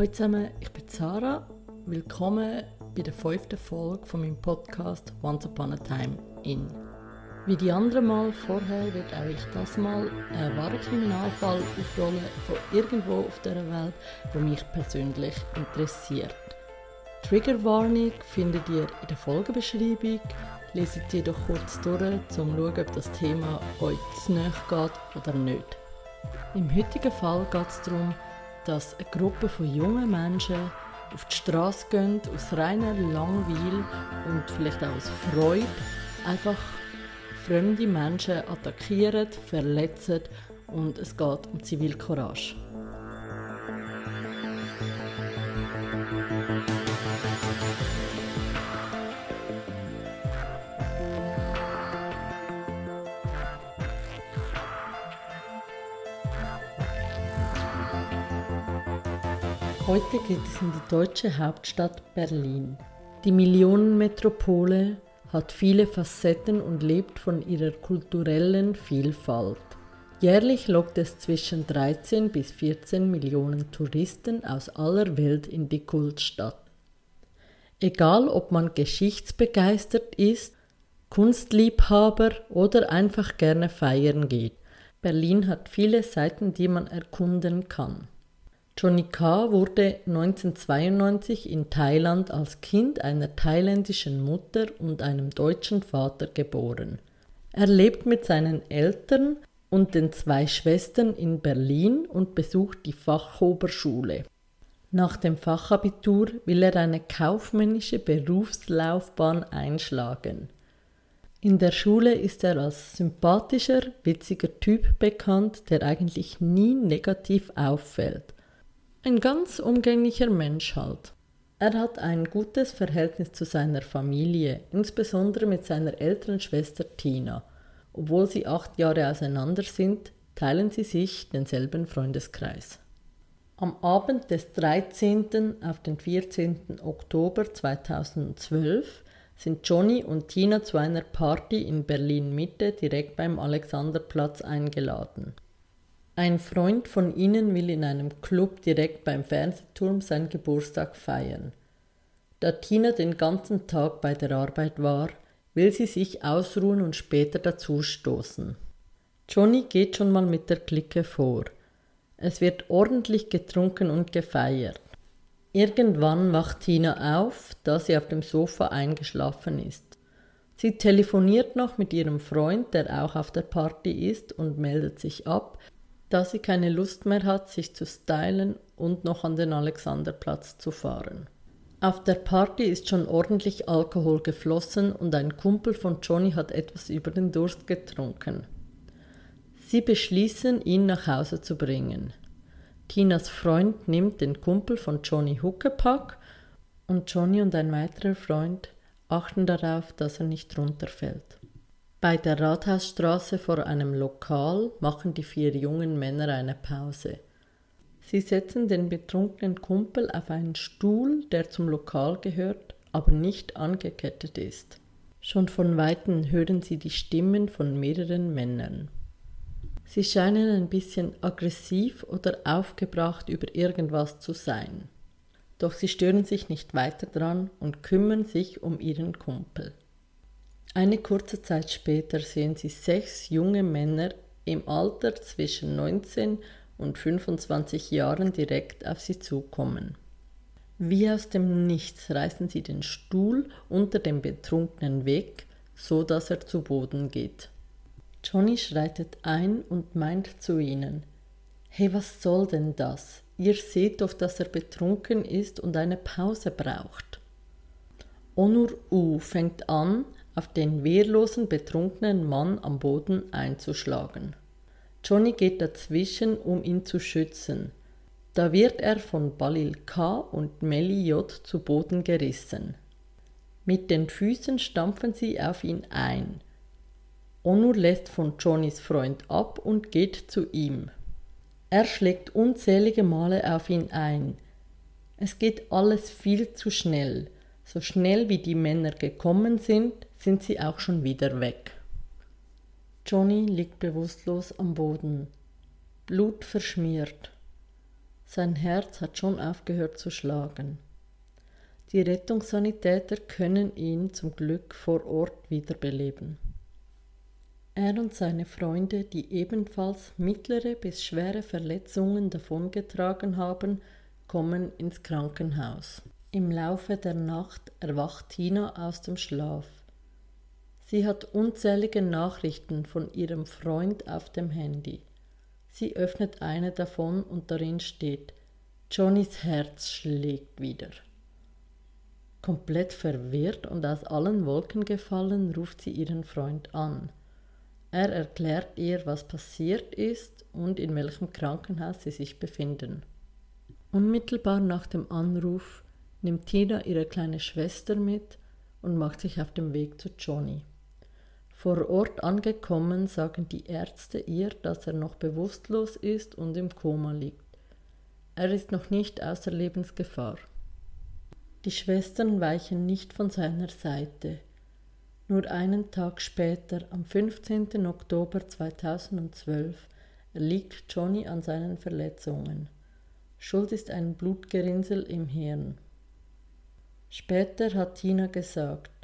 Hallo zusammen, ich bin Sarah. Willkommen bei der fünften Folge von meinem Podcast Once Upon a Time in. Wie die anderen Mal vorher wird auch ich das Mal einen wahren Kriminalfall aufrollen von irgendwo auf der Welt, der mich persönlich interessiert. Triggerwarnung findet ihr in der Folgenbeschreibung. Leset sie doch kurz durch, um zu schauen, ob das Thema euch zu nahe geht oder nicht. Im heutigen Fall geht es darum, dass eine Gruppe von jungen Menschen auf die Straße gehen, aus reiner Langweil und vielleicht auch aus Freude, einfach fremde Menschen attackieren, verletzen und es geht um Zivilcourage. Heute geht es in die deutsche Hauptstadt Berlin. Die Millionenmetropole hat viele Facetten und lebt von ihrer kulturellen Vielfalt. Jährlich lockt es zwischen 13 bis 14 Millionen Touristen aus aller Welt in die Kultstadt. Egal ob man geschichtsbegeistert ist, Kunstliebhaber oder einfach gerne feiern geht, Berlin hat viele Seiten, die man erkunden kann. Johnny K. wurde 1992 in Thailand als Kind einer thailändischen Mutter und einem deutschen Vater geboren. Er lebt mit seinen Eltern und den zwei Schwestern in Berlin und besucht die Fachoberschule. Nach dem Fachabitur will er eine kaufmännische Berufslaufbahn einschlagen. In der Schule ist er als sympathischer, witziger Typ bekannt, der eigentlich nie negativ auffällt. Ein ganz umgänglicher Mensch halt. Er hat ein gutes Verhältnis zu seiner Familie, insbesondere mit seiner älteren Schwester Tina. Obwohl sie acht Jahre auseinander sind, teilen sie sich denselben Freundeskreis. Am Abend des 13. auf den 14. Oktober 2012 sind Johnny und Tina zu einer Party in Berlin Mitte direkt beim Alexanderplatz eingeladen. Ein Freund von ihnen will in einem Club direkt beim Fernsehturm seinen Geburtstag feiern. Da Tina den ganzen Tag bei der Arbeit war, will sie sich ausruhen und später dazustoßen. Johnny geht schon mal mit der Clique vor. Es wird ordentlich getrunken und gefeiert. Irgendwann wacht Tina auf, da sie auf dem Sofa eingeschlafen ist. Sie telefoniert noch mit ihrem Freund, der auch auf der Party ist, und meldet sich ab, da sie keine Lust mehr hat, sich zu stylen und noch an den Alexanderplatz zu fahren. Auf der Party ist schon ordentlich Alkohol geflossen und ein Kumpel von Johnny hat etwas über den Durst getrunken. Sie beschließen, ihn nach Hause zu bringen. Tinas Freund nimmt den Kumpel von Johnny Huckepack und Johnny und ein weiterer Freund achten darauf, dass er nicht runterfällt. Bei der Rathausstraße vor einem Lokal machen die vier jungen Männer eine Pause. Sie setzen den betrunkenen Kumpel auf einen Stuhl, der zum Lokal gehört, aber nicht angekettet ist. Schon von weitem hören sie die Stimmen von mehreren Männern. Sie scheinen ein bisschen aggressiv oder aufgebracht über irgendwas zu sein. Doch sie stören sich nicht weiter dran und kümmern sich um ihren Kumpel. Eine kurze Zeit später sehen sie sechs junge Männer im Alter zwischen 19 und 25 Jahren direkt auf sie zukommen. Wie aus dem Nichts reißen sie den Stuhl unter dem Betrunkenen weg, so dass er zu Boden geht. Johnny schreitet ein und meint zu ihnen: Hey, was soll denn das? Ihr seht doch, dass er betrunken ist und eine Pause braucht. Onur U fängt an, auf den wehrlosen, betrunkenen Mann am Boden einzuschlagen. Johnny geht dazwischen, um ihn zu schützen. Da wird er von Balil K. und Melly J. zu Boden gerissen. Mit den Füßen stampfen sie auf ihn ein. Onur lässt von Johnnys Freund ab und geht zu ihm. Er schlägt unzählige Male auf ihn ein. Es geht alles viel zu schnell. So schnell wie die Männer gekommen sind, sind sie auch schon wieder weg. Johnny liegt bewusstlos am Boden, Blut verschmiert. Sein Herz hat schon aufgehört zu schlagen. Die Rettungssanitäter können ihn zum Glück vor Ort wiederbeleben. Er und seine Freunde, die ebenfalls mittlere bis schwere Verletzungen davongetragen haben, kommen ins Krankenhaus. Im Laufe der Nacht erwacht Tina aus dem Schlaf. Sie hat unzählige Nachrichten von ihrem Freund auf dem Handy. Sie öffnet eine davon und darin steht, Johnnys Herz schlägt wieder. Komplett verwirrt und aus allen Wolken gefallen, ruft sie ihren Freund an. Er erklärt ihr, was passiert ist und in welchem Krankenhaus sie sich befinden. Unmittelbar nach dem Anruf nimmt Tina ihre kleine Schwester mit und macht sich auf den Weg zu Johnny. Vor Ort angekommen sagen die Ärzte ihr, dass er noch bewusstlos ist und im Koma liegt. Er ist noch nicht außer Lebensgefahr. Die Schwestern weichen nicht von seiner Seite. Nur einen Tag später, am 15. Oktober 2012, erliegt Johnny an seinen Verletzungen. Schuld ist ein Blutgerinnsel im Hirn. Später hat Tina gesagt,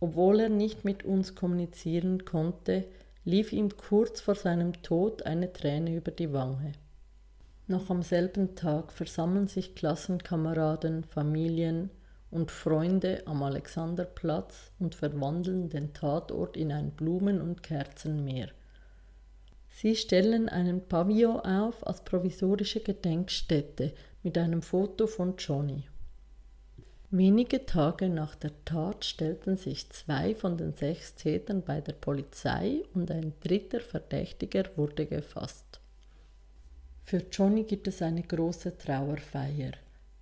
obwohl er nicht mit uns kommunizieren konnte, lief ihm kurz vor seinem Tod eine Träne über die Wange. Noch am selben Tag versammeln sich Klassenkameraden, Familien und Freunde am Alexanderplatz und verwandeln den Tatort in ein Blumen- und Kerzenmeer. Sie stellen einen Pavillon auf als provisorische Gedenkstätte mit einem Foto von Johnny. Wenige Tage nach der Tat stellten sich zwei von den sechs Tätern bei der Polizei und ein dritter Verdächtiger wurde gefasst. Für Johnny gibt es eine große Trauerfeier.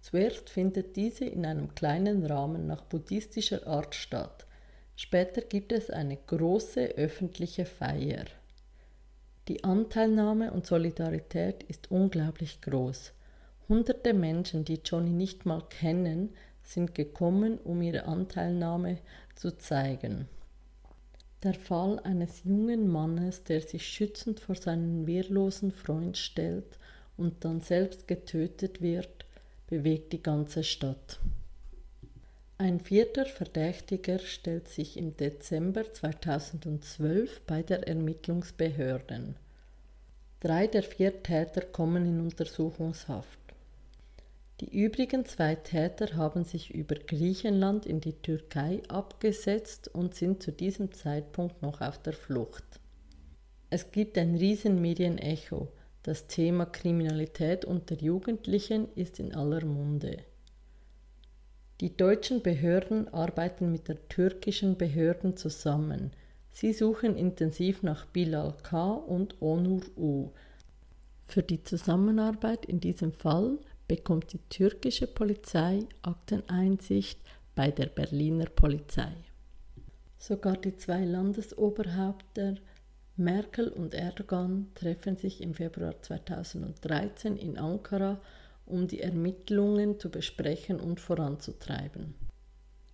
Zuerst findet diese in einem kleinen Rahmen nach buddhistischer Art statt. Später gibt es eine große öffentliche Feier. Die Anteilnahme und Solidarität ist unglaublich groß. Hunderte Menschen, die Johnny nicht mal kennen, sind gekommen, um ihre Anteilnahme zu zeigen. Der Fall eines jungen Mannes, der sich schützend vor seinen wehrlosen Freund stellt und dann selbst getötet wird, bewegt die ganze Stadt. Ein vierter Verdächtiger stellt sich im Dezember 2012 bei der Ermittlungsbehörden. Drei der vier Täter kommen in Untersuchungshaft. Die übrigen zwei Täter haben sich über Griechenland in die Türkei abgesetzt und sind zu diesem Zeitpunkt noch auf der Flucht. Es gibt ein riesen Medienecho. Das Thema Kriminalität unter Jugendlichen ist in aller Munde. Die deutschen Behörden arbeiten mit der türkischen Behörden zusammen. Sie suchen intensiv nach Bilal K. und Onur U. Für die Zusammenarbeit in diesem Fall bekommt die türkische Polizei Akteneinsicht bei der Berliner Polizei. Sogar die zwei Landesoberhäupter Merkel und Erdogan treffen sich im Februar 2013 in Ankara, um die Ermittlungen zu besprechen und voranzutreiben.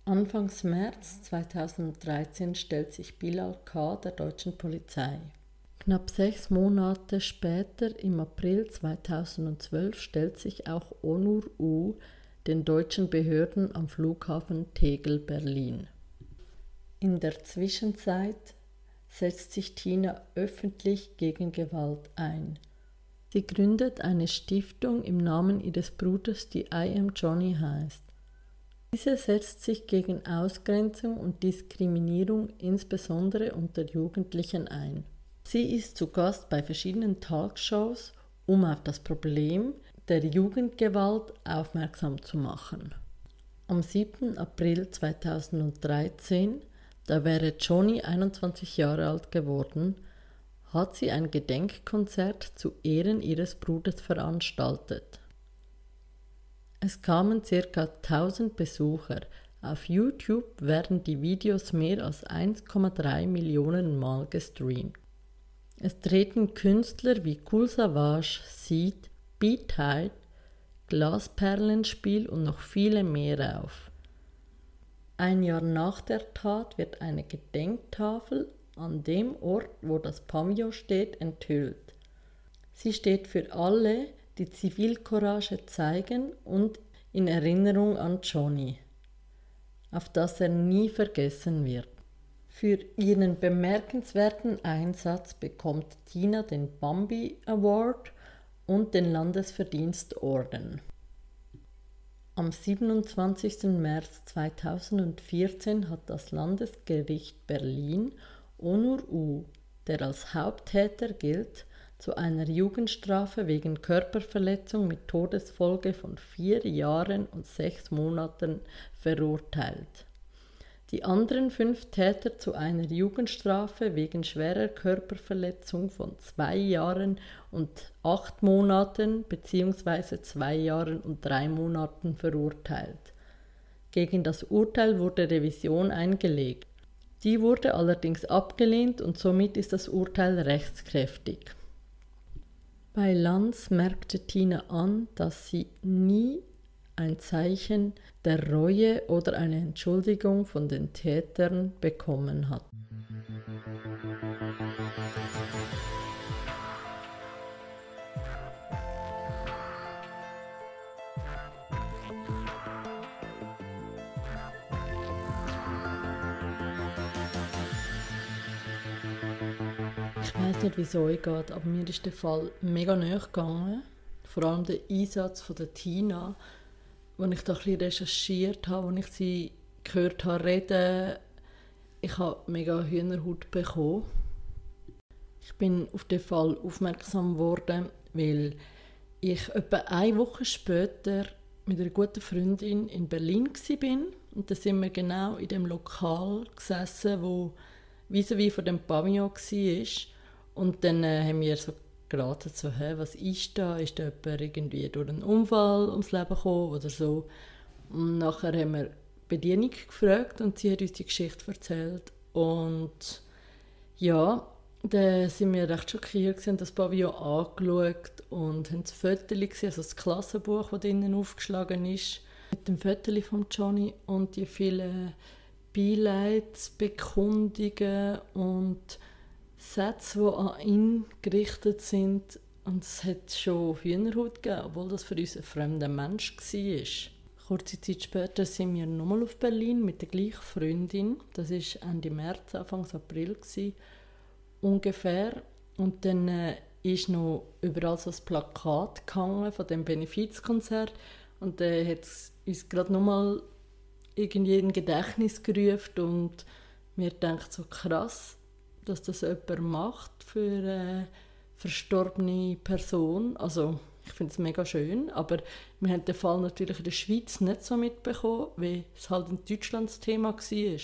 Anfangs März 2013 stellt sich Bilal K. der deutschen Polizei. Knapp sechs Monate später, im April 2012, stellt sich auch Onur U den deutschen Behörden am Flughafen Tegel Berlin. In der Zwischenzeit setzt sich Tina öffentlich gegen Gewalt ein. Sie gründet eine Stiftung im Namen ihres Bruders, die I Am Johnny heißt. Diese setzt sich gegen Ausgrenzung und Diskriminierung insbesondere unter Jugendlichen ein. Sie ist zu Gast bei verschiedenen Talkshows, um auf das Problem der Jugendgewalt aufmerksam zu machen. Am 7. April 2013, da wäre Johnny 21 Jahre alt geworden, hat sie ein Gedenkkonzert zu Ehren ihres Bruders veranstaltet. Es kamen ca. 1000 Besucher. Auf YouTube werden die Videos mehr als 1,3 Millionen Mal gestreamt. Es treten Künstler wie Cool Savage, Seed, Beat Tide, Glasperlenspiel und noch viele mehr auf. Ein Jahr nach der Tat wird eine Gedenktafel an dem Ort, wo das Pavillon steht, enthüllt. Sie steht für alle, die Zivilcourage zeigen und in Erinnerung an Johnny, auf das er nie vergessen wird. Für ihren bemerkenswerten Einsatz bekommt Tina den Bambi Award und den Landesverdienstorden. Am 27. März 2014 hat das Landesgericht Berlin Onur U, der als Haupttäter gilt, zu einer Jugendstrafe wegen Körperverletzung mit Todesfolge von vier Jahren und sechs Monaten verurteilt. Die anderen fünf Täter zu einer Jugendstrafe wegen schwerer Körperverletzung von zwei Jahren und acht Monaten bzw. zwei Jahren und drei Monaten verurteilt. Gegen das Urteil wurde Revision eingelegt. Die wurde allerdings abgelehnt und somit ist das Urteil rechtskräftig. Bei Lanz merkte Tina an, dass sie nie ein Zeichen der Reue oder eine Entschuldigung von den Tätern bekommen hat. Ich weiß nicht, wie es euch geht, aber mir ist der Fall mega nahe gegangen. Vor allem der Einsatz von der Tina, als ich da ein recherchiert habe, als ich sie gehört habe reden, ich habe mega Hühnerhaut bekommen. Ich bin auf den Fall aufmerksam geworden, weil ich etwa eine Woche später mit einer guten Freundin in Berlin war. Und da sind wir genau in dem Lokal gesessen, wo vis-à-vis -vis von dem Pavillon war. Und dann äh, haben wir so geraten, so, hä, was ist da? Ist da jemand irgendwie durch einen Unfall ums Leben gekommen oder so? Und nachher haben wir die Bedienung gefragt und sie hat uns die Geschichte erzählt. Und ja, dann sind wir recht schockiert, haben das Pavillon angeschaut und haben das Foto gesehen, also das Klassenbuch, das drinnen aufgeschlagen ist, mit dem Foto von Johnny und die vielen Beileidsbekundungen und Sätze, die an ihn gerichtet sind. Und es hat schon Hühnerhaut gegeben, obwohl das für uns ein fremder Mensch war. Kurze Zeit später sind wir nochmal auf Berlin mit der gleichen Freundin. Das war Ende März, Anfang April ungefähr. Und dann äh, ist noch überall so ein Plakat gehangen von dem Benefizkonzert. Und dann äh, hat es uns gerade nochmal irgendwie in Gedächtnis gerufen und mir denkt so krass, dass das jemand macht für eine verstorbene Person. Also ich finde es mega schön, aber wir haben den Fall natürlich in der Schweiz nicht so mitbekommen, wie es halt in Deutschland das Thema war.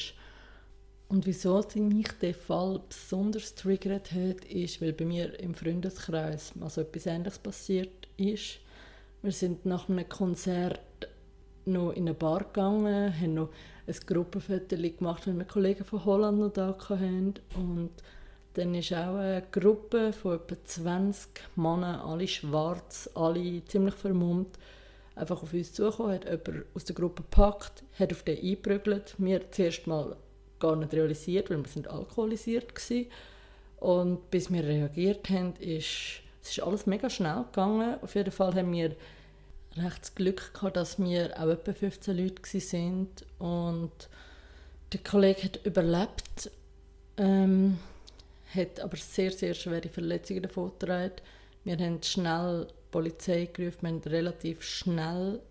Und wieso mich der Fall besonders triggert hat, ist, weil bei mir im Freundeskreis also etwas Ähnliches passiert ist. Wir sind nach einem Konzert noch in eine Bar gegangen, haben noch ein Gruppenfoto gemacht, weil wir Kollegen von Holland noch da hatten. Und dann ist auch eine Gruppe von etwa 20 Männern, alle schwarz, alle ziemlich vermummt, einfach auf uns zugekommen, hat jemand aus der Gruppe gepackt, hat auf den eingeprügelt. Wir zuerst mal gar nicht realisiert, weil wir sind alkoholisiert waren. Und bis wir reagiert haben, ist es ist alles mega schnell gegangen. Auf jeden Fall haben wir recht das Glück gehabt, dass wir auch etwa 15 Leute waren und der Kollege hat überlebt, ähm, hat aber sehr, sehr schwere Verletzungen davon getragen. Wir haben schnell die Polizei gerufen, wir haben relativ schnell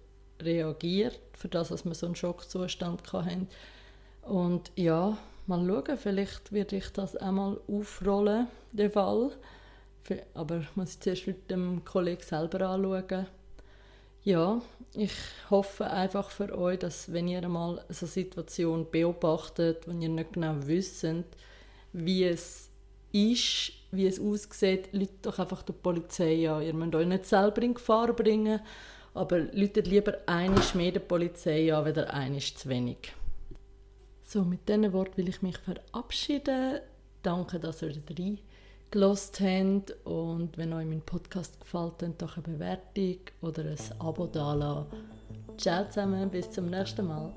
reagiert, für das, dass wir so einen Schockzustand hatten. Und ja, mal schauen, vielleicht werde ich das einmal aufrollen, den Fall. Aber ich muss zuerst mit dem Kollegen selber anschauen ja, ich hoffe einfach für euch, dass wenn ihr einmal so eine Situation beobachtet, wenn ihr nicht genau wisst, wie es ist, wie es aussieht, läutet doch einfach die Polizei an. Ihr müsst euch nicht selber in Gefahr bringen, aber läutet lieber einisch mehr die Polizei an, als einisch zu wenig. So, mit diesen Worten will ich mich verabschieden. Danke, dass ihr dabei gelost haben und wenn euch mein Podcast gefällt, dann doch eine Bewertung oder ein Abo dalassen. Ciao zusammen, bis zum nächsten Mal.